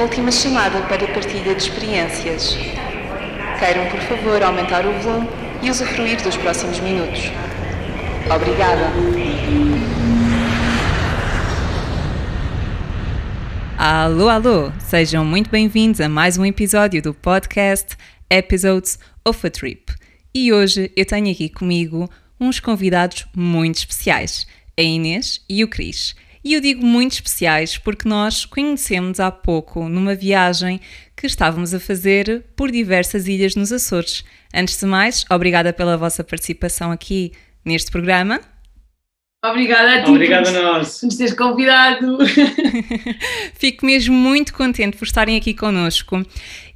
Última chamada para partilha de experiências. Queiram, por favor, aumentar o volume e usufruir dos próximos minutos. Obrigada. Alô, alô! Sejam muito bem-vindos a mais um episódio do podcast Episodes of a Trip. E hoje eu tenho aqui comigo uns convidados muito especiais, a Inês e o Cris. E eu digo muito especiais porque nós conhecemos há pouco numa viagem que estávamos a fazer por diversas ilhas nos Açores. Antes de mais, obrigada pela vossa participação aqui neste programa. Obrigada a ti Obrigado a por nós. nos teres convidado. Fico mesmo muito contente por estarem aqui connosco.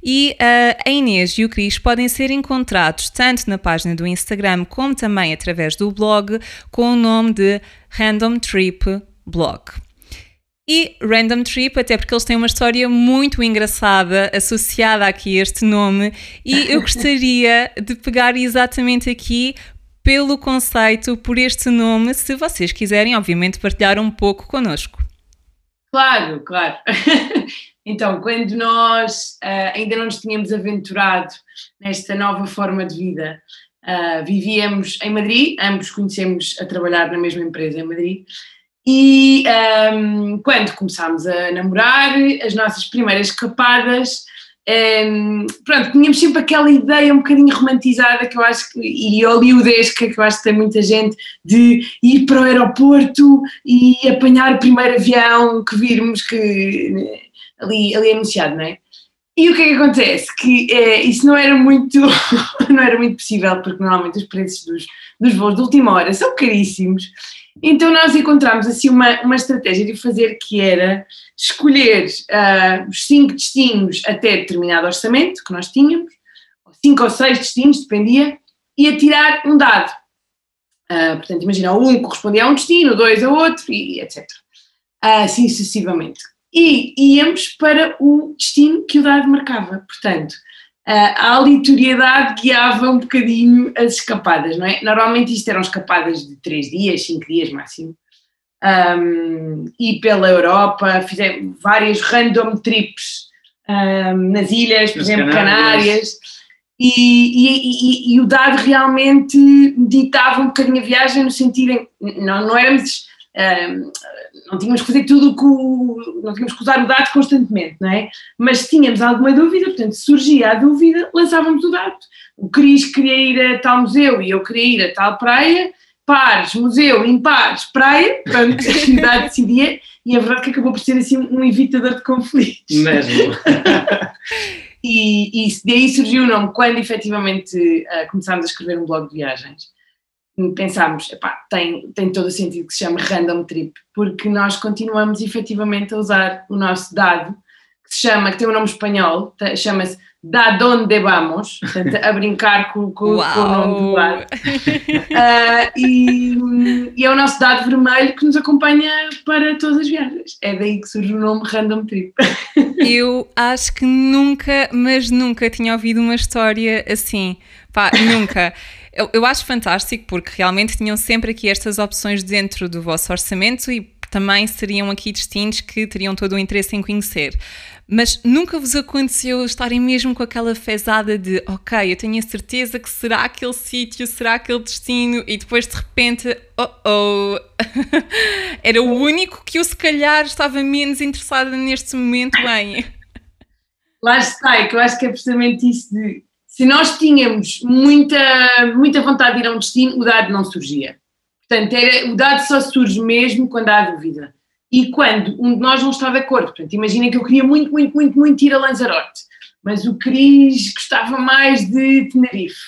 E uh, a Inês e o Cris podem ser encontrados tanto na página do Instagram como também através do blog com o nome de Random Trip Blog. E Random Trip, até porque eles têm uma história muito engraçada associada aqui a este nome, e eu gostaria de pegar exatamente aqui pelo conceito, por este nome, se vocês quiserem, obviamente, partilhar um pouco connosco. Claro, claro. então, quando nós uh, ainda não nos tínhamos aventurado nesta nova forma de vida, uh, vivíamos em Madrid, ambos conhecemos a trabalhar na mesma empresa em Madrid, e um, quando começámos a namorar, as nossas primeiras escapadas, um, pronto, tínhamos sempre aquela ideia um bocadinho romantizada que eu acho que, e hollywoodesca, que eu acho que tem muita gente, de ir para o aeroporto e apanhar o primeiro avião que virmos que ali, ali anunciado, não é? E o que é que acontece? Que é, isso não era muito não era muito possível, porque normalmente os preços dos, dos voos de última hora são caríssimos. Então nós encontramos assim uma, uma estratégia de fazer que era escolher uh, os cinco destinos até determinado orçamento que nós tínhamos, cinco ou seis destinos, dependia, e atirar um dado. Uh, portanto, imagina, o um correspondia a um destino, o dois a outro, e etc. Uh, assim sucessivamente. E íamos para o destino que o dado marcava. Portanto, a aleatoriedade guiava um bocadinho as escapadas, não é? Normalmente isto eram escapadas de três dias, cinco dias máximo. Um, e pela Europa, fizemos várias random trips um, nas ilhas, por Nas exemplo, Canárias. Canárias. E, e, e, e o dado realmente ditava um bocadinho a viagem no sentido em não, não éramos um, não tínhamos que fazer tudo que não tínhamos que usar o dado constantemente, não é? Mas se tínhamos alguma dúvida, portanto, se surgia a dúvida, lançávamos o dado. O Cris queria ir a tal museu e eu queria ir a tal praia, pares, museu, impares, praia, pronto, o dado decidia, e a verdade é que acabou por ser assim um evitador de conflitos. Mesmo. E, e daí surgiu o nome quando efetivamente uh, começámos a escrever um blog de viagens. Pensámos, epá, tem, tem todo o sentido que se chame Random Trip, porque nós continuamos efetivamente a usar o nosso dado, que se chama, que tem um nome espanhol, tá- chama-se Da Donde Vamos, portanto, a brincar com, com, com o nome do dado. Ah, e, e é o nosso dado vermelho que nos acompanha para todas as viagens. É daí que surge o nome Random Trip. Eu acho que nunca, mas nunca tinha ouvido uma história assim. Pá, nunca. Eu, eu acho fantástico porque realmente tinham sempre aqui estas opções dentro do vosso orçamento e também seriam aqui destinos que teriam todo o interesse em conhecer. Mas nunca vos aconteceu estarem mesmo com aquela fezada de ok, eu tenho a certeza que será aquele sítio, será aquele destino e depois de repente, oh oh, era o único que eu se calhar estava menos interessada neste momento em. Lá está, é que eu acho que é precisamente isso de se nós tínhamos muita, muita vontade de ir a um destino, o dado não surgia. Portanto, era, o dado só surge mesmo quando há dúvida. E quando um de nós não está de acordo. Portanto, imaginem que eu queria muito, muito, muito, muito ir a Lanzarote, mas o Cris gostava mais de Tenerife.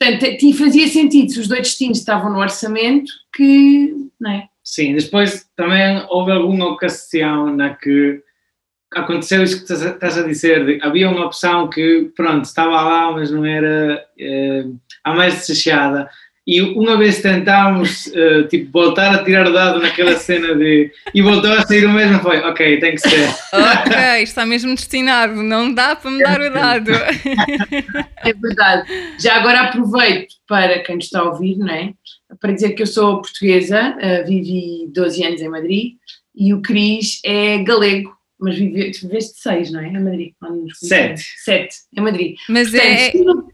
Portanto, fazia sentido se os dois destinos estavam no orçamento que, não é? Sim, depois também houve alguma ocasião na que aconteceu isso que estás a- dizer, havia uma opção que, pronto, estava lá, mas não era eh, a mais desejada. E uma vez tentámos, eh, tipo, voltar a tirar o dado naquela cena de... E voltou a sair o mesmo, foi, ok, tem que ser. Ok, está mesmo destinado, não dá para me dar o dado. É verdade. Já agora aproveito para quem nos está a ouvir, não é? Para dizer que eu sou portuguesa, eh, vivi 12 anos em Madrid e o Cris é galego mas vive, tu viveste seis, não é? Em Madrid. Sete. Sete, em Madrid. Mas é, Portanto,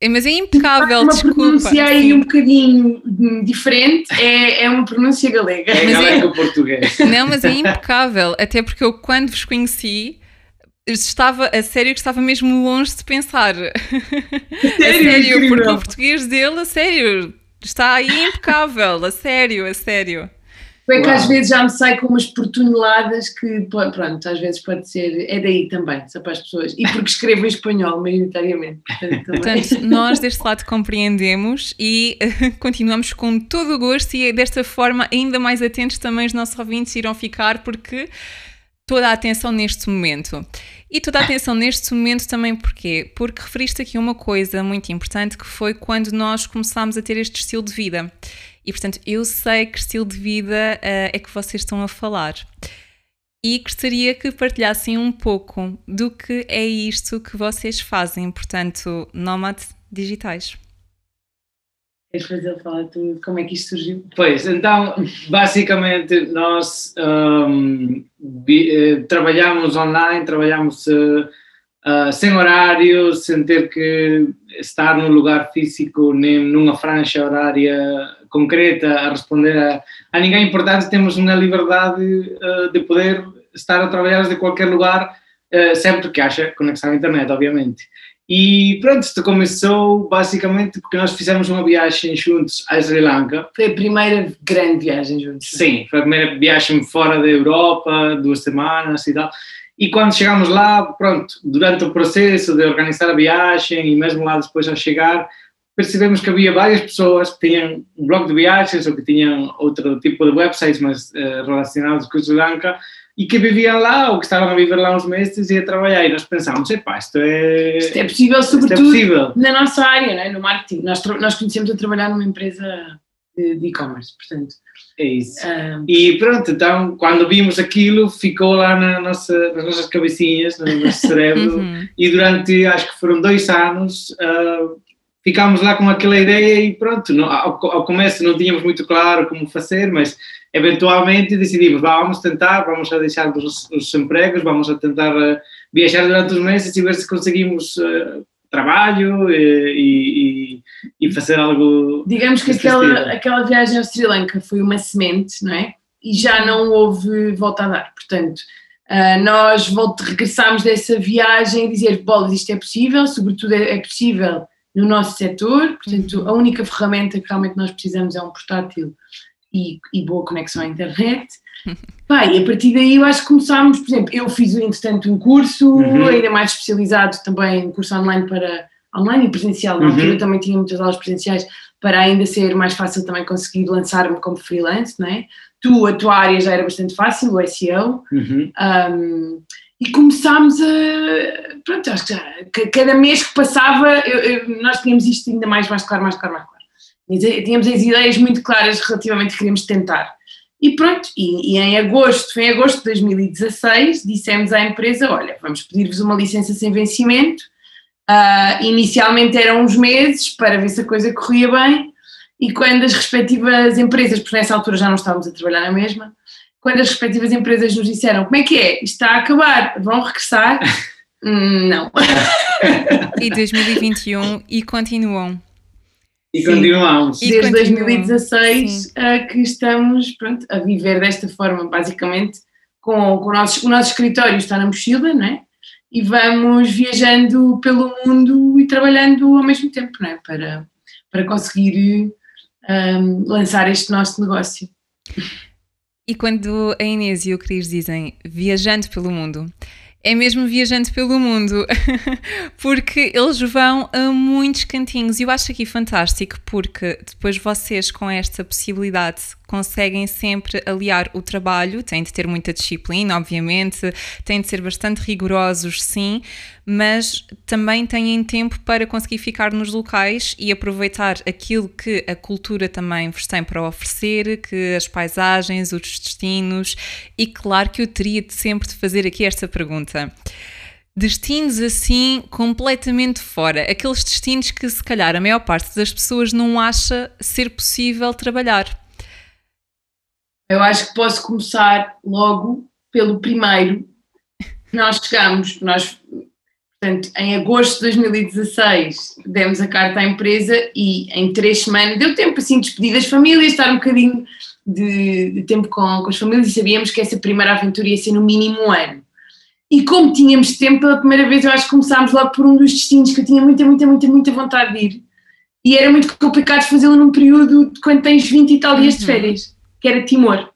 é- mas é impecável, uma desculpa. pronúncia aí um bocadinho diferente, é, é uma pronúncia galega. É Mas é- galego português. Não, mas é impecável, até porque eu quando vos conheci estava a sério que estava mesmo longe de pensar. a sério, incrível. porque o português dele, a sério, está aí impecável, a sério, a sério. É que Uau. às vezes já me sai com umas portuneladas que, pronto, às vezes pode ser, é daí também, só para as pessoas. E porque escrevo em espanhol, maioritariamente. Portanto. Portanto, nós deste lado compreendemos e continuamos com todo o gosto e desta forma ainda mais atentos também os nossos ouvintes irão ficar porque toda a atenção neste momento. E toda a atenção neste momento também porquê? Porque referiste aqui uma coisa muito importante que foi quando nós começámos a ter este estilo de vida. E portanto, eu sei que estilo de vida eh, é que vocês estão a falar. E gostaria que partilhassem um pouco do que é isto que vocês fazem, portanto, nómades digitais. Queres fazer falar tu como é que isto surgiu? Pois, então, basicamente, nós hum, vi- eh, trabalhamos online, trabalhamos ah, sem horário, sem ter que estar num lugar físico, nem numa franja horária concreta a responder a, a ninguém. Portanto, temos uma liberdade eh, de poder estar a trabalhar de qualquer lugar, eh, sempre que haja conexão à internet, obviamente. E pronto, isto começou basicamente porque nós fizemos uma viagem juntos à Sri Lanka. Foi a primeira grande viagem juntos. Sim, foi a primeira viagem fora da Europa, duas semanas e tal. E quando chegamos lá, pronto, durante o processo de organizar a viagem e mesmo lá depois ao chegar, percebemos que havia várias pessoas que tinham um blog de viagens ou que tinham outro tipo de websites, mas eh, relacionados com Sri Lanka, e que viviam lá ou que estavam a viver lá uns meses e a trabalhar. E nós pensámos, epá, isto é, Isto é possível, é sobretudo possível. na nossa área, não é? no marketing. Nós, nós conhecemos a trabalhar numa empresa de e-commerce, portanto. É isso. ah, E pronto, então quando vimos aquilo, ficou lá na nossa, nas nossas cabecinhas, no nosso cérebro, Uhum. e durante acho que foram dois anos ah, ficámos lá com aquela ideia e pronto, não- ao, ao começo não tínhamos muito claro como fazer, mas eventualmente decidimos, "Vá, vamos tentar, vamos a deixar os, os empregos, vamos a tentar ah, viajar durante os meses e ver se conseguimos ah, trabalho e, e, e fazer algo digamos que aquela, aquela viagem ao Sri Lanka foi uma semente, não é? E já não houve volta a dar. Portanto, ah, nós volta, regressámos dessa viagem a dizer: bolas, isto é possível, sobretudo é, é possível no nosso setor. Portanto, a única ferramenta que realmente nós precisamos é um portátil e, e boa conexão à internet. E a partir daí eu acho que começámos, por exemplo, eu fiz entretanto um curso, Uhum. ainda mais especializado também, um curso online para online e presencial, na Uhum. altura também tinha muitas aulas presenciais para ainda ser mais fácil também conseguir lançar-me como freelance, não é? Tu, a tua área já era bastante fácil, o SEO, Uhum. um, e começámos a. Pronto, acho que já. ca- Cada mês que passava, eu- eu- nós tínhamos isto ainda mais, mais claro, mais claro, mais claro. Tínhamos- as ideias muito claras relativamente que queríamos tentar. E pronto, e, e em agosto, em agosto de 2016, dissemos à empresa: olha, vamos pedir-vos uma licença sem vencimento. Ah, inicialmente eram uns meses para ver se a coisa corria bem, e quando as respectivas empresas, porque nessa altura já não estávamos a trabalhar na mesma, quando as respectivas empresas nos disseram como é que é, isto está a acabar, vão regressar? Hum, não. E 2021 e continuam. E Sim. continuamos. E Desde continuam, 2016 ah, que estamos pronto, a viver desta forma, basicamente, com, com o, nosso, o nosso escritório está na mochila, não é? E vamos viajando pelo mundo e trabalhando ao mesmo tempo, não é? Para, para conseguir ahm, lançar este nosso negócio. E quando a Inês e o Cris dizem viajando pelo mundo, é mesmo viajando pelo mundo, porque eles vão a muitos cantinhos. E eu acho aqui fantástico, porque depois vocês, com esta possibilidade, conseguem sempre aliar o trabalho. Têm de ter muita disciplina, obviamente, têm de ser bastante rigorosos, sim, mas também têm tempo para conseguir ficar nos locais e aproveitar aquilo que a cultura também vos tem para oferecer, que as paisagens, os destinos, e claro que eu teria de sempre de fazer aqui esta pergunta. Destinos assim completamente fora, aqueles destinos que se calhar a maior parte das pessoas não acha ser possível trabalhar. Eu acho que posso começar logo pelo primeiro, Nós chegámos, nós, portanto, em agosto de 2016, demos a carta à empresa e em três semanas deu tempo assim, despedir das famílias, estar um bocadinho de, de tempo com, com as famílias e sabíamos que essa primeira aventura ia ser no mínimo um ano. E como tínhamos tempo, pela primeira vez eu acho que começámos logo por um dos destinos que eu tinha muita, muita, muita, muita vontade de ir. E era muito complicado fazê-lo num período de quando tens 20 e tal dias de férias, que era Timor.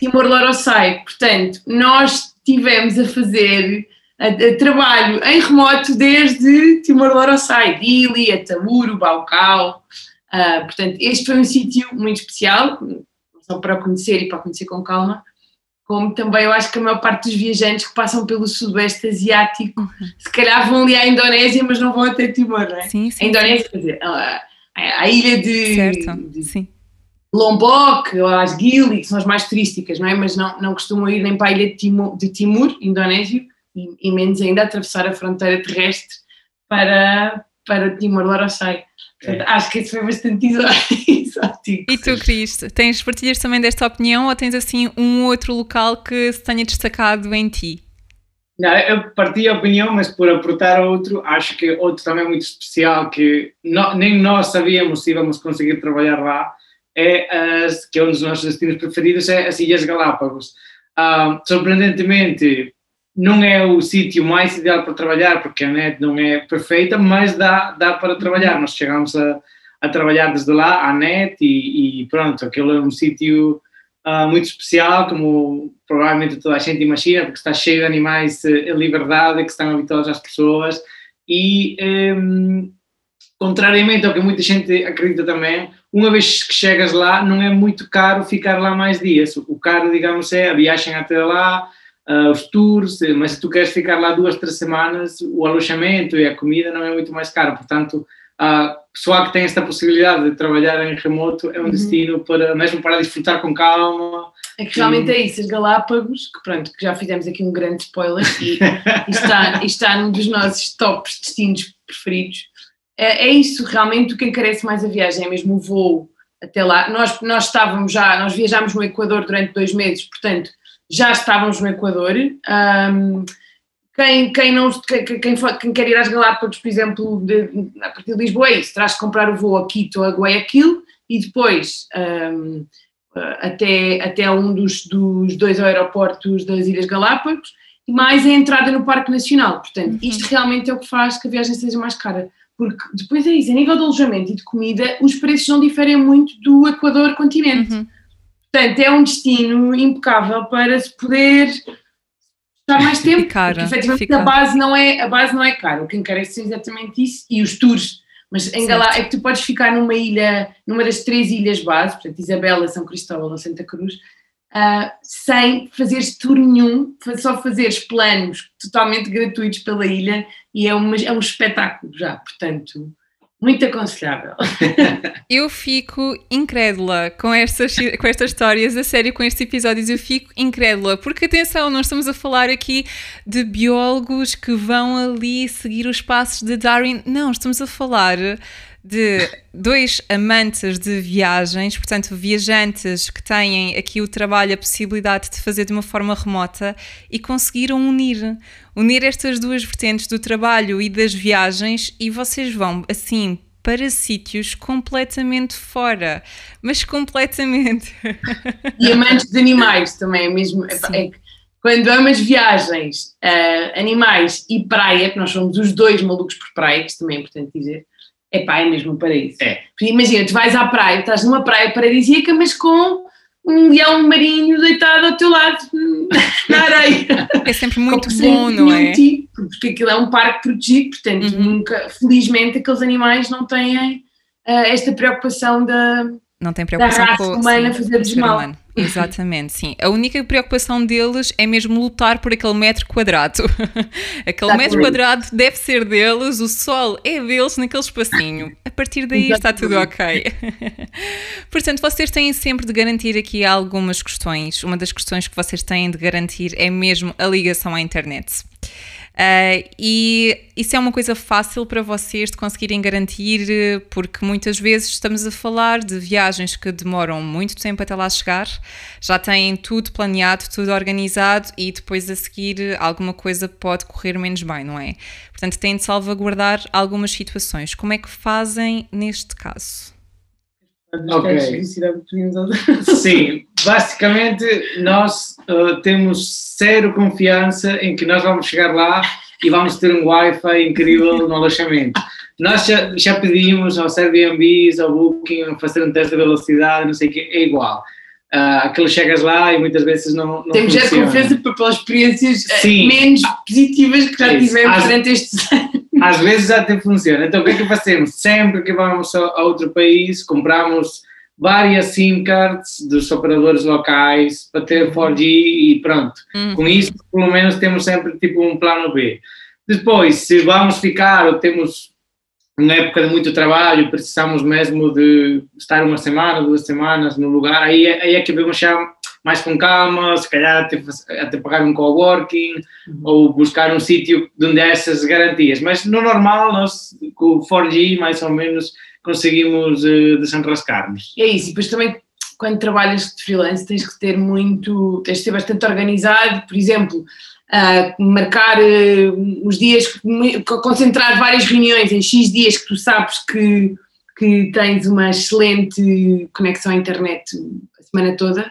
Timor-Loroçai. Portanto, nós tivemos a fazer a, a trabalho em remoto desde Timor-Loroçai, Dili, Atamuro, Baucau. Uh, portanto, este foi um sítio muito especial, só para o conhecer e para o conhecer com calma, como também eu acho que a maior parte dos viajantes que passam pelo Sudoeste Asiático, uhum. se calhar vão ali à Indonésia, mas não vão até Timor, não é? Sim, sim. A Indonésia, sim. dizer, a, a, ilha de, certo. de sim. Lombok ou as Gili, que são as mais turísticas, não é? Mas não, não costumam ir nem para a ilha de Timor, de Timor Indonésio, e, e, menos ainda atravessar a fronteira terrestre para, para Timor-Leste. Portanto, é. acho que isso foi bastante exótico. E tu, Cristo, tens partilhas também desta opinião ou tens assim um outro local que se tenha destacado em ti? Não, eu partilho a opinião, mas por aportar outro, acho que outro também muito especial que no, nem nós sabíamos se íamos conseguir trabalhar lá, é as, que é um dos nossos destinos preferidos, é as Ilhas Galápagos. Uh, surpreendentemente, não é o sítio mais ideal para trabalhar, porque a net não é perfeita, mas dá, dá para trabalhar. Nós chegamos a, a trabalhar desde lá, a net, e, e pronto, aquilo é um sítio uh, muito especial, como provavelmente toda a gente imagina, porque está cheio de animais uh, em liberdade, que estão habituados às pessoas, e um, contrariamente ao que muita gente acredita também, uma vez que chegas lá, não é muito caro ficar lá mais dias. O caro, digamos, é a viagem até lá, uh, os tours, mas se tu queres ficar lá duas, três semanas, o alojamento e a comida não é muito mais caro. Portanto, a pessoa que tem esta possibilidade de trabalhar em remoto é um uhum. destino para, mesmo para desfrutar com calma. É que realmente e... é isso, as Galápagos, que pronto, que já fizemos aqui um grande spoiler e, e está, e está num dos nossos tops destinos preferidos. É, é isso, realmente o que encarece mais a viagem, é mesmo o voo até lá. Nós, nós estávamos já, nós viajámos no Equador durante dois meses, portanto, já estávamos no Equador. Um, quem, quem, não, quem, quem, quem, quer ir às Galápagos, por exemplo, de, a partir de Lisboa, é isso, traz de comprar o voo a Quito a Guayaquil e depois um, até, até um dos, dos dois aeroportos das Ilhas Galápagos e mais a entrada no Parque Nacional. Portanto, uhum. isto realmente é o que faz que a viagem seja mais cara. Porque depois é isso, a nível de alojamento e de comida, os preços não diferem muito do Equador continente. Uhum. Portanto, é um destino impecável para se poder estar mais tempo. Ficar, porque efetivamente ficar. a base, não é, a base não é cara. O que encarece é exatamente isso e os tours. Mas ainda lá é que tu podes ficar numa ilha, numa das três ilhas base, portanto, Isabela, São Cristóvão ou Santa Cruz, uh, sem fazeres tour nenhum, só fazeres planos totalmente gratuitos pela ilha e é, uma, é um espetáculo já. Portanto, muito aconselhável. eu fico incrédula com estas, com estas histórias, a sério, com estes episódios, eu fico incrédula, porque atenção, nós estamos a falar aqui de biólogos que vão ali seguir os passos de Darwin. Não, estamos a falar de dois amantes de viagens, portanto, viajantes que têm aqui o trabalho, a possibilidade de fazer de uma forma remota e conseguiram unir, unir estas duas vertentes do trabalho e das viagens e vocês vão assim para sítios completamente fora, mas completamente. E amantes de animais também, é mesmo. É, quando amas viagens, uh, animais e praia, que nós somos os dois malucos por praia, que também é importante dizer, é pá, é mesmo um paraíso. É. Imagina, tu vais à praia, estás numa praia paradisíaca, mas com um leão marinho deitado ao teu lado na areia. É sempre muito bom, não é? Tipo, porque aquilo é um parque protegido, portanto, uhum. nunca, felizmente, aqueles animais não têm uh, esta preocupação da, não tem preocupação da raça com humana sim, fazer desmal. Humano. Exatamente, sim. A única preocupação deles é mesmo lutar por aquele metro quadrado. aquele Exatamente. metro quadrado deve ser deles, o sol é deles naquele espacinho. A partir daí Exatamente. está tudo ok. Portanto, vocês têm sempre de garantir aqui algumas questões. Uma das questões que vocês têm de garantir é mesmo a ligação à internet. Uh, e isso é uma coisa fácil para vocês de conseguirem garantir, porque muitas vezes estamos a falar de viagens que demoram muito tempo até lá chegar, já têm tudo planeado, tudo organizado e depois a seguir alguma coisa pode correr menos bem, não é? Portanto, têm de salvaguardar algumas situações. Como é que fazem neste caso? Ok. Sim, basicamente nós uh, temos zero confiança em que nós vamos chegar lá e vamos ter um Wi-Fi incrível no alojamento. Nós já, já pedimos aos Airbnbs, ao Booking, fazer um teste de velocidade, não sei o que, é igual. Uh, aquilo chegas lá e muitas vezes não, não Temos já confiança pelas experiências eh, Sim. menos positivas que já tivemos durante estes anos. Às vezes até funciona. Então o que é que fazemos? Sempre que vamos a, outro país, compramos várias SIM cards dos operadores locais para ter 4G e pronto. Uhum. Com isso, pelo menos, temos sempre tipo um plano B. Depois, se vamos ficar ou temos uma época de muito trabalho, precisamos mesmo de estar uma semana, duas semanas no lugar, aí, é, aí é que vamos já mais com calma, se calhar até, até pagar um coworking uhum. ou buscar um sítio onde há essas garantias. Mas no normal, nós com o 4G mais ou menos conseguimos uh, desenrascar-nos. É isso, e depois também quando trabalhas de freelance tens que ter muito, tens de ser bastante organizado, por exemplo, uh, marcar uh, os dias, concentrar várias reuniões em X dias que tu sabes que, que tens uma excelente conexão à internet a semana toda,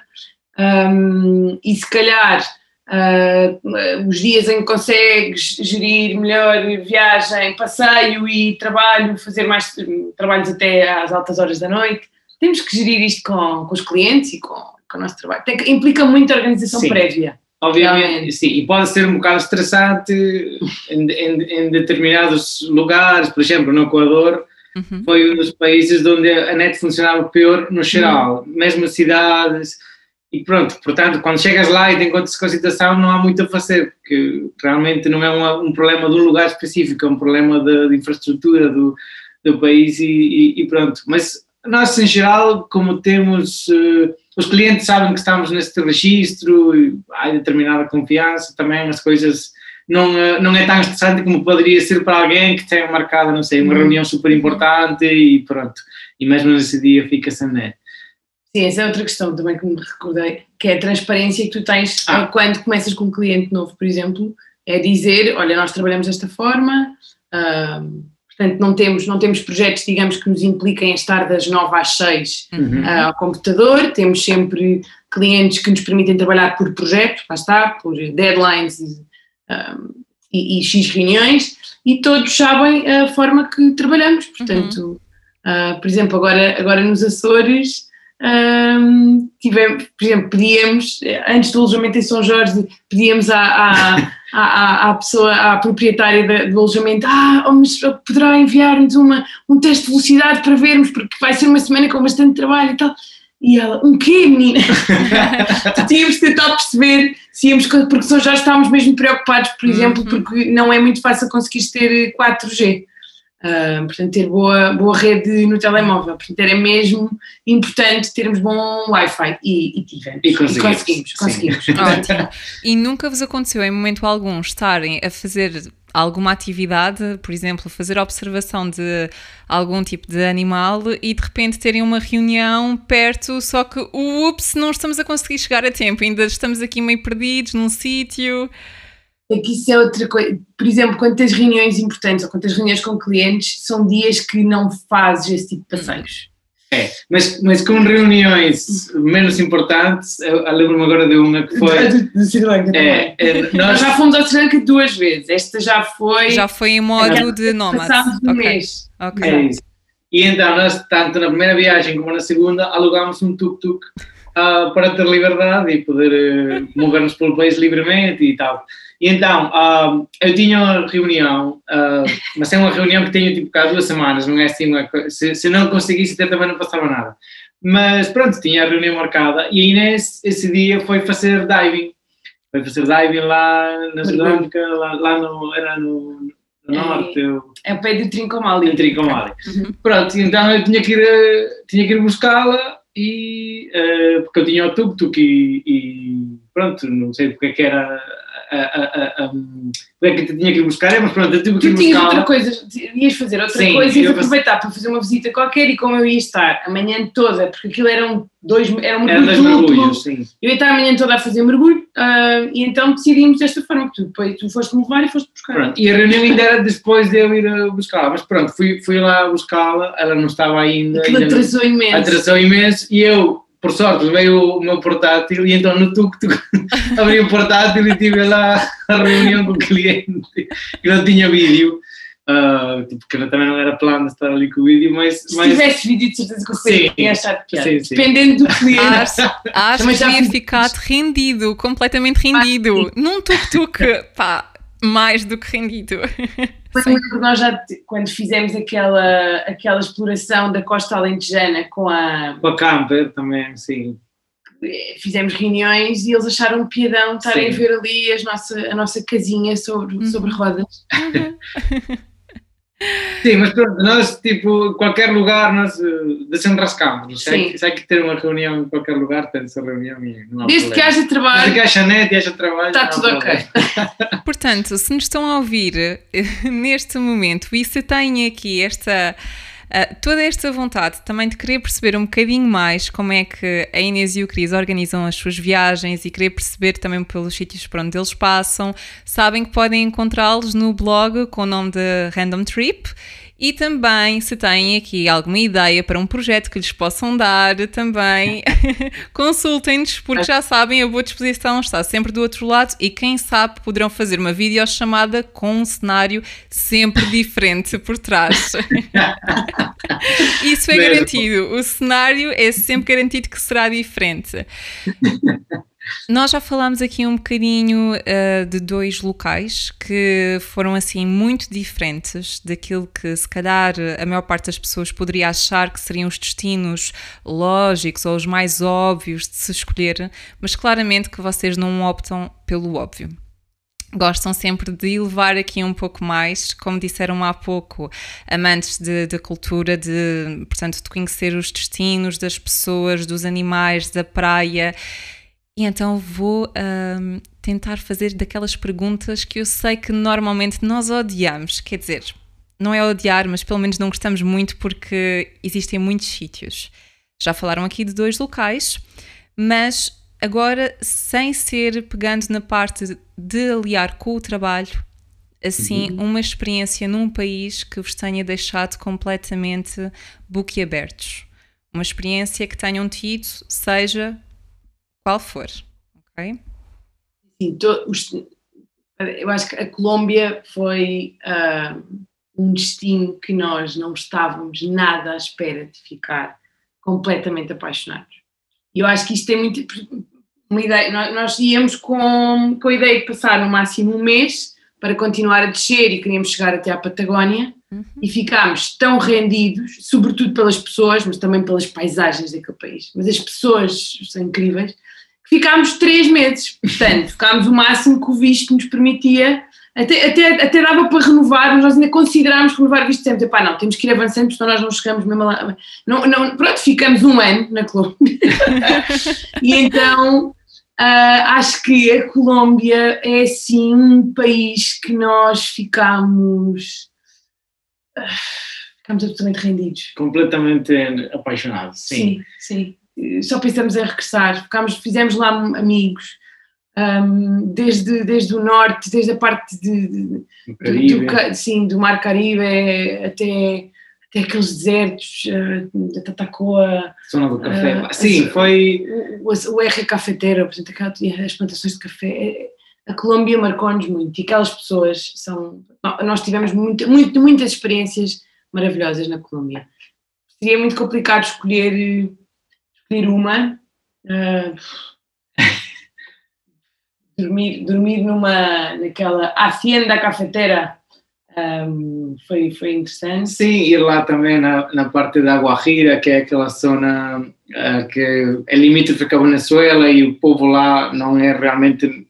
um, e se calhar uh, os dias em que consegues gerir melhor viagem, passeio e trabalho, fazer mais trabalhos até às altas horas da noite. Temos que gerir isto com, com os clientes e com, com o nosso trabalho. Tem, implica muita organização Sim. prévia. Obviamente, sim, e pode ser um bocado estressante em, em, em determinados lugares, por exemplo, no Equador, uhum. foi um dos países onde a net funcionava pior no geral, uhum. mesmo cidades, e pronto, portanto, quando chegas lá e te encontras com a situação, não há muito a fazer, porque realmente não é um, um problema de um lugar específico, é um problema de, de infraestrutura do, do país e, e, e, pronto. Mas nós, em geral, como temos, uh, os clientes sabem que estamos neste registro, e há determinada confiança também, as coisas não, uh, não é tão estressante como poderia ser para alguém que tenha marcado, não sei, uma uhum. reunião super importante e pronto, e mesmo nesse dia fica sem net. Sim, essa é outra questão também que me recordei, que é a transparência que tu tens ah. quando começas com um cliente novo, por exemplo, é dizer, olha, nós trabalhamos desta forma, uh, portanto não temos, não temos projetos, digamos, que nos impliquem a estar das 9 às 6 uhum. uh, ao computador, temos sempre clientes que nos permitem trabalhar por projeto, lá está, por deadlines um, e, e, X reuniões, e todos sabem a forma que trabalhamos, portanto, uhum. uh, por exemplo, agora, agora nos Açores um, tivemos, por exemplo, pedíamos, antes do alojamento em São Jorge, pedíamos à, à, à, à pessoa, à proprietária do alojamento, ah, oh, mas poderá enviar-nos um teste de velocidade para vermos, porque vai ser uma semana com bastante trabalho e tal. E ela, um quê, menina? Tínhamos de tentar perceber se íamos, porque São Jorge estávamos mesmo preocupados, por exemplo, uhum. porque não é muito fácil conseguir ter 4G. Uh, portanto, ter boa, boa rede no telemóvel. Portanto, era mesmo importante termos bom Wi-Fi e, e tivemos. E conseguimos. E conseguimos, conseguimos. Ótimo. E nunca vos aconteceu em momento algum estarem a fazer alguma atividade, por exemplo, fazer observação de algum tipo de animal e de repente terem uma reunião perto, só que, ups, não estamos a conseguir chegar a tempo, ainda estamos aqui meio perdidos num sítio. É que isso é outra coisa. Por exemplo, quando tens reuniões importantes ou quando tens reuniões com clientes, são dias que não fazes esse tipo de passeios. É, mas, mas com reuniões menos importantes, eu, eu lembro-me agora de uma que foi. De, Sri Lanka é, é, nós... nós... já fomos ao Sri Lanka duas vezes, esta já foi. Já foi em modo de nómada. Passámos um okay. mês. Ok. É isso. E então, nós, tanto na primeira viagem como na segunda, alugámos um tuk-tuk uh, para ter liberdade e poder uh, mover-nos pelo país livremente e tal. E então, uh, eu tinha uma reunião, uh, mas é uma reunião que tenho tipo cá duas semanas, não é assim, uma, se, se não conseguisse até também não passava nada. Mas pronto, tinha a reunião marcada e a Inês esse dia foi fazer diving. Foi fazer diving lá na Sudâfrica, lá, lá no, era no, no é, norte. Eu, é o pé do Trincomalee. Trincomalee. Uhum. Pronto, então eu tinha que ir, tinha que ir buscá-la e uh, porque eu tinha o tuk-tuk e, e, pronto, não sei porque é que era a, a, é que te tinha que ir buscar, mas pronto, eu tive que ir Tu tinhas buscar. outra coisa, ias fazer outra Sim, coisa e ias aproveitar para fazer uma visita qualquer e como eu ia estar a manhã toda, porque aquilo eram dois, era um Era mergulho duplo, mergulhos, sim. eu ia estar a manhã toda a fazer mergulho ah, e então decidimos desta forma, que tu, depois tu foste-me levar e foste buscar. Pronto, e a reunião ainda era depois de eu ir a buscá-la, mas pronto, fui, fui lá buscá-la, ela não estava ainda. Aquilo atrasou imenso. atrasou imenso e eu, por sorte, veio o meu portátil e então no tuk-tuk abri o portátil e tive lá a reunião com o cliente e não tinha vídeo, ah, tipo, que eu também não era plano estar ali com o vídeo, mas... Se mas tivesse vídeo, de certeza que o cliente ia achar piada. Sim, sim. Dependendo do cliente. Acho, que fui- ficado rendido, completamente rendido. Num tuk-tuk, pá, mais do que rendido. Nós já, quando fizemos aquela, aquela exploração da costa alentejana com a... com a camper também, sim. Fizemos reuniões e eles acharam piadão estarem a ver ali as nossa, a nossa casinha sobre, sobre rodas. Sim, mas pronto, nós, tipo, qualquer lugar, nós uh, desenrascamos. Se Sim. hay, se hay que ter uma reunião em qualquer lugar, tem essa reunião e não há Desde que problema. haja Desde trabalho, que haja net e haja trabalho. está tudo ok. Portanto, se nos estão a ouvir eh, neste momento e se têm aqui esta. Eh, toda esta vontade também de querer perceber um bocadinho mais como é que a Inês e o Cris organizam as suas viagens e querer perceber também pelos sítios por onde eles passam, sabem que podem encontrá-los no blog com o nome de Random Trip. E também, se têm aqui alguma ideia para um projeto que lhes possam dar, também consultem-nos, porque já sabem, a boa disposição está sempre do outro lado e quem sabe poderão fazer uma videochamada com um cenário sempre diferente por trás. Isso é Mesmo. garantido. O cenário é sempre garantido que será diferente. Nós já falámos aqui um bocadinho uh, de dois locais que foram assim muito diferentes daquilo que se calhar a maior parte das pessoas poderia achar que seriam os destinos lógicos ou os mais óbvios de se escolher, mas claramente que vocês não optam pelo óbvio gostam sempre de elevar aqui um pouco mais, como disseram há pouco, amantes de cultura, de, portanto, de conhecer os destinos das pessoas, dos animais, da praia. E então vou tentar fazer daquelas perguntas que eu sei que normalmente nós odiamos, quer dizer, não é odiar, mas pelo menos não gostamos muito porque existem muitos sítios. Já falaram aqui de dois locais, mas agora sem ser pegando na parte de aliar com o trabalho, assim, Uhum. uma experiência num país que vos tenha deixado completamente boquiabertos. Uma experiência que tenham tido, seja qual for, ok? Sim, to- os- eu acho que a Colômbia foi ah, um destino que nós não estávamos nada à espera de ficar completamente apaixonados. E eu acho que isto tem muito. Uma ideia, nós, nós íamos com, com a ideia de passar no máximo um mês para continuar a descer e queríamos chegar até à Patagónia Uhum. e ficámos tão rendidos, sobretudo pelas pessoas, mas também pelas paisagens daquele país. Mas as pessoas são incríveis, ficámos três meses. Portanto, ficámos o máximo que o visto nos permitia. Até, até, até dava para renovar, mas nós ainda considerámos renovar o visto sempre. Epá, não, temos que ir avançando, senão nós não chegamos mesmo lá. Não, não, pronto, ficamos um ano na Colômbia. e então ah, acho que a Colômbia é assim um país que nós ficámos. ah, ficámos absolutamente rendidos. Completamente apaixonado, sim. Sim, sim. Só pensamos em regressar. Ficámos, fizemos lá amigos, hum, desde, desde o norte, desde a parte de, de- do, do sim, do Mar Caribe até, até aqueles desertos ah, da Tatacoa, Zona do café. Ah, sim, as- foi. o, o, o R cafeteiro, portanto, aquela, as plantações de café. É- A Colômbia marcou-nos muito e aquelas pessoas são. nó- Nós tivemos muito, muito, muitas experiências maravilhosas na Colômbia. Seria muito complicado escolher, escolher uma. ah, dormir, dormir numa, naquela hacienda cafeteira ahm, foi, foi interessante. Sim, ir lá também na, na parte da Guajira, que é aquela zona ah, que é limítrofe com a Venezuela e o povo lá não é realmente,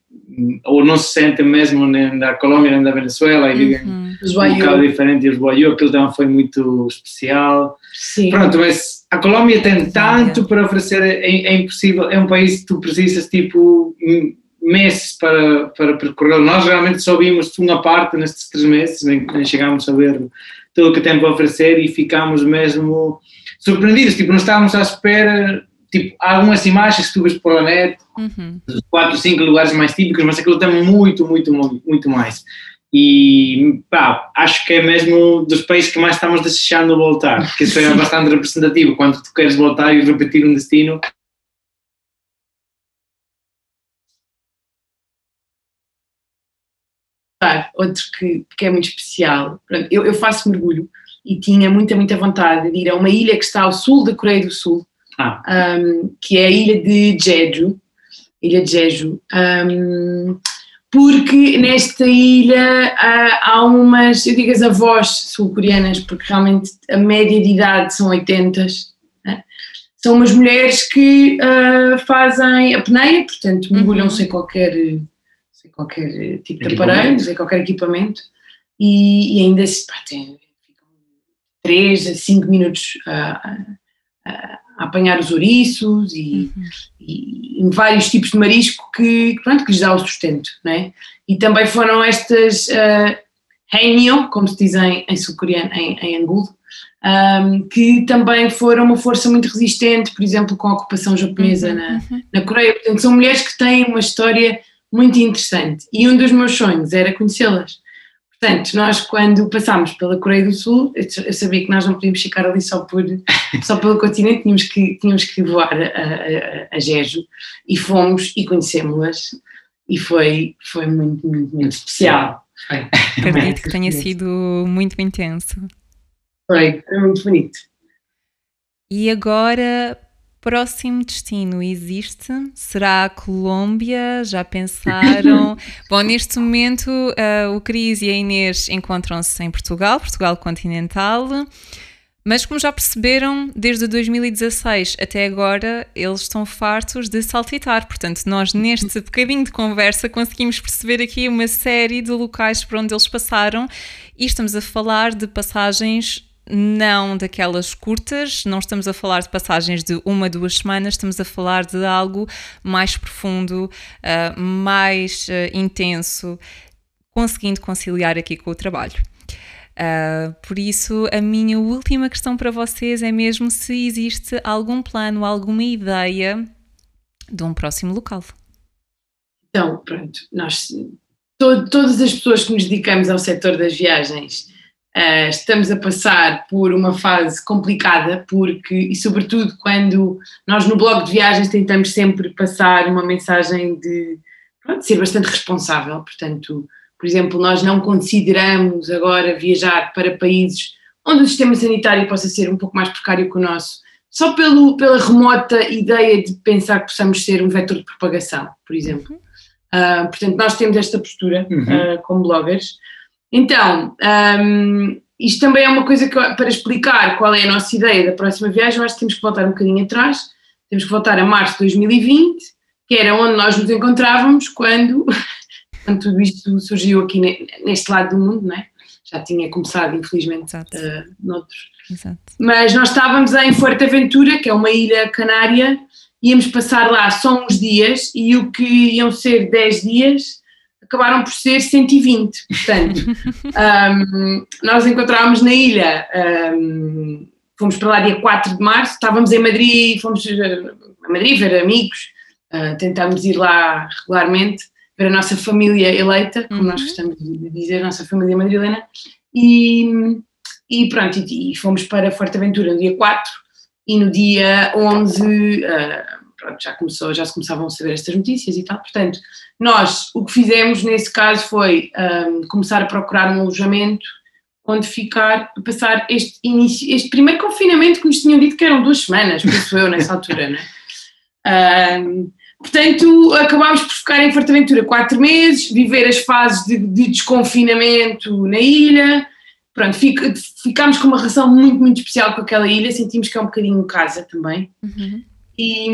ou não se sente mesmo nem da Colômbia nem da Venezuela e vivem Uhum. Um bocado diferente. E os Boiú, aquilo também foi muito especial. sim. Pronto, mas a Colômbia tem tanto para oferecer, é, é impossível, é um país que tu precisas, tipo, meses para, para percorrer. Nós realmente só vimos uma parte nestes três meses, nem, nem chegámos a ver tudo o que tem para oferecer e ficámos mesmo surpreendidos. Tipo, não estávamos à espera. Tipo, algumas imagens que tu vês por net, Uhum. quatro, cinco lugares mais típicos, mas aquilo tem muito, muito, muito mais. E pá, acho que é mesmo dos países que mais estamos desejando voltar, porque isso é bastante representativo quando tu queres voltar e repetir um destino. Outro que, que é muito especial. Eu, eu faço mergulho e tinha muita, muita vontade de ir a uma ilha que está ao sul da Coreia do Sul, Ah, um, que é a ilha de Jeju, ilha de Jeju, um, porque nesta ilha há, há umas, eu digo as avós sul-coreanas, porque realmente a média de idade são 80, né? são umas mulheres que uh, fazem apneia, portanto mergulham Uhum. sem qualquer, sem qualquer tipo de aparelho, sem qualquer equipamento, e, e ainda se pá, tem, ficam 3 a 5 minutos a, a- a apanhar os ouriços e, Uhum. e vários tipos de marisco que, pronto, que lhes dá o sustento, não é? E também foram estas uh, como se diz em, em sul-coreano, em, em Angulo, um, que também foram uma força muito resistente, por exemplo, com a ocupação japonesa na, Uhum. na Coreia. Portanto, são mulheres que têm uma história muito interessante e um dos meus sonhos era conhecê-las. Portanto, nós quando passámos pela Coreia do Sul, eu sabia que nós não podíamos ficar ali só, por, só pelo continente, tínhamos que, tínhamos que voar a, a, a Jeju e fomos e conhecemos-las e foi, foi muito, muito, muito especial. Acredito que tenha sido muito intenso. Foi, foi muito bonito. E agora, próximo destino existe? Será a Colômbia? Já pensaram? Bom, neste momento ah, o Cris e a Inês encontram-se em Portugal, Portugal continental. Mas como já perceberam, desde 2016 até agora eles estão fartos de saltitar. Portanto, nós neste bocadinho de conversa conseguimos perceber aqui uma série de locais por onde eles passaram e estamos a falar de passagens não daquelas curtas, não estamos a falar de passagens de uma, duas semanas, estamos a falar de algo mais profundo, ah, mais ah, intenso, conseguindo conciliar aqui com o trabalho. Uh, por isso, a minha última questão para vocês é mesmo se existe algum plano, alguma ideia de um próximo local. Então, pronto, nós, to- todas as pessoas que nos dedicamos ao setor das viagens, ah, estamos a passar por uma fase complicada, porque, e sobretudo quando nós no blog de viagens tentamos sempre passar uma mensagem de, pronto, ser bastante responsável, portanto, por exemplo, nós não consideramos agora viajar para países onde o sistema sanitário possa ser um pouco mais precário que o nosso, só pelo, pela remota ideia de pensar que possamos ser um vetor de propagação, por exemplo. Uh, portanto, nós temos esta postura Uhum. uh, como bloggers. Então, um, isto também é uma coisa que, para explicar qual é a nossa ideia da próxima viagem, eu acho que temos que voltar um bocadinho atrás, temos que voltar a março de 2020, que era onde nós nos encontrávamos quando, quando tudo isto surgiu aqui ne- neste lado do mundo, não é? Já tinha começado, infelizmente, Exato. uh, noutros Exato. mas nós estávamos em Fuerteventura, que é uma ilha canária, íamos passar lá só uns dias e o que iam ser 10 dias acabaram por ser 120. Portanto, um, nós encontrávamos na ilha, um, fomos para lá dia 4 de março, estávamos em Madrid, fomos uh, a Madrid ver amigos, uh, tentámos ir lá regularmente, ver a nossa família eleita, como nós Uhum. gostamos de dizer, a nossa família madrilena, e, e pronto, e, e fomos para Fuerteventura no dia 4 e no dia 11 ah, pronto, já, começou, já se começavam a saber estas notícias e tal. Portanto, nós o que fizemos nesse caso foi ah, começar a procurar um alojamento onde ficar, passar este, este primeiro confinamento que nos tinham dito que eram duas semanas, penso eu, nessa altura, não é? Ah, portanto, acabámos por ficar em Fuerteventura quatro meses, viver as fases de, de desconfinamento na ilha, pronto, fica- ficámos com uma relação muito, muito especial com aquela ilha, sentimos que é um bocadinho casa também Uhum. E,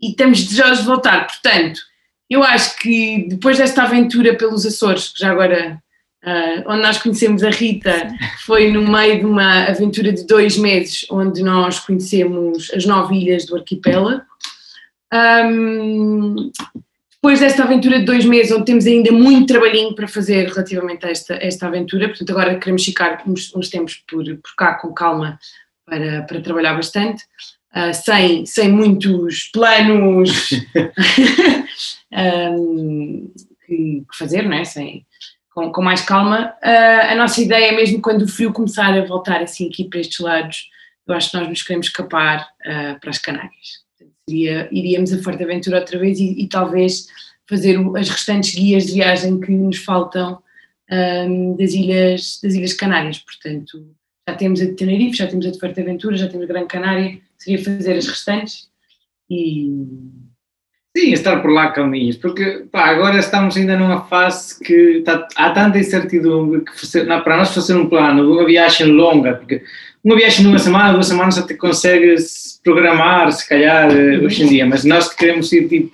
e estamos desejosos de voltar. Portanto, eu acho que depois desta aventura pelos Açores, que já agora, ah, onde nós conhecemos a Rita, foi no meio de uma aventura de dois meses, onde nós conhecemos as nove ilhas do arquipélago. Hum, depois desta aventura de dois meses, onde temos ainda muito trabalhinho para fazer relativamente a esta, esta aventura, portanto, agora queremos ficar uns, uns tempos por, por cá com calma para, para trabalhar bastante, uh, sem, sem muitos planos um, que, fazer, não é? Sem, com, com mais calma. Uh, a nossa ideia é mesmo quando o frio começar a voltar assim aqui para estes lados, eu acho que nós nos queremos escapar uh, para as Canárias. Seria, iríamos a Forteventura outra vez e, e talvez fazer as restantes guias de viagem que nos faltam um, das, ilhas, das Ilhas Canárias. Portanto, já temos a de Tenerife, já temos a de Forteventura, já temos a Gran Canária, seria fazer as restantes. E Sim, estar por lá caminhos, porque pá, agora estamos ainda numa fase que tá, há tanta incertidumbre que para nós fazer um plano uma viagem longa, porque uma viagem de uma semana, duas semanas até consegues programar, se calhar, eh, hoje em dia, mas nós queremos ir tipo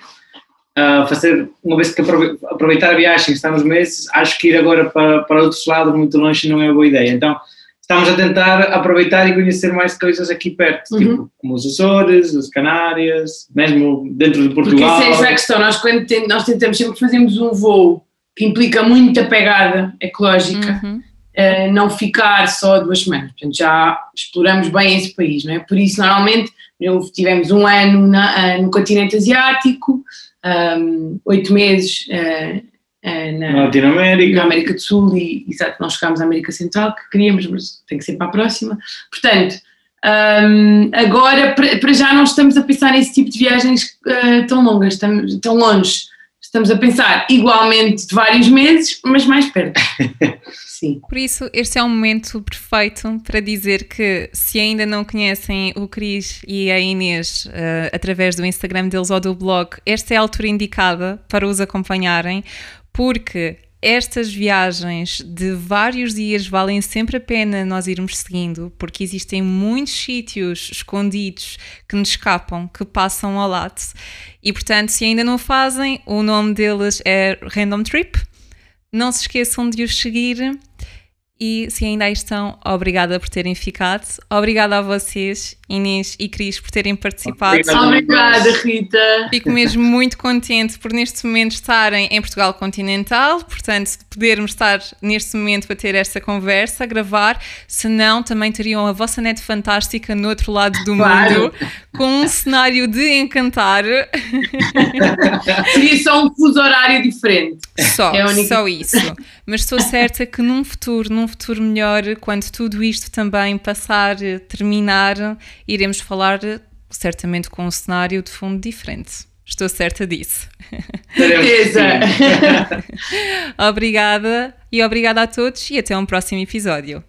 a fazer, uma vez que aproveitar a viagem, estamos meses, acho que ir agora para, para outros lados, muito longe, não é boa ideia. Então, estamos a tentar aproveitar e conhecer mais coisas aqui perto, uhum. tipo como os Açores, as Canárias, mesmo dentro de Portugal. Porque essa é a questão, nós, quando tem, nós tentamos sempre fazemos um voo que implica muita pegada ecológica, uhum. uh, não ficar só duas semanas, portanto já exploramos bem esse país, não é? Por isso normalmente tivemos um ano na, uh, no continente asiático, um, oito meses uh, na, Latinoamérica. na América do Sul e, exato, nós chegámos à América Central, que queríamos, mas tem que ser para a próxima. Portanto, um, agora, para já não estamos a pensar nesse tipo de viagens uh, tão longas, estamos, tão longe. Estamos a pensar igualmente de vários meses, mas mais perto. Sim. Por isso, este é um momento perfeito para dizer que se ainda não conhecem o Cris e a Inês uh, através do Instagram deles ou do blog, esta é a altura indicada para os acompanharem, porque estas viagens de vários dias valem sempre a pena nós irmos seguindo, porque existem muitos sítios escondidos que nos escapam, que passam ao lado. E portanto, se ainda não fazem, o nome deles é Random Trip. Não se esqueçam de os seguir e se ainda aí estão, obrigada por terem ficado. Obrigada a vocês, Inês e Cris, por terem participado. Obrigada, Rita. Fico mesmo muito contente por neste momento estarem em Portugal continental, portanto, podermos estar neste momento para ter esta conversa, a gravar. Se não, também teriam a vossa net fantástica no outro lado do claro. mundo, com um cenário de encantar. Seria só um fuso horário diferente. Só, é só isso. Mas estou certa que num futuro, num futuro melhor, quando tudo isto também passar, terminar, iremos falar certamente com um cenário de fundo diferente. Estou certa disso. Certeza! obrigada e obrigada a todos e até um próximo episódio.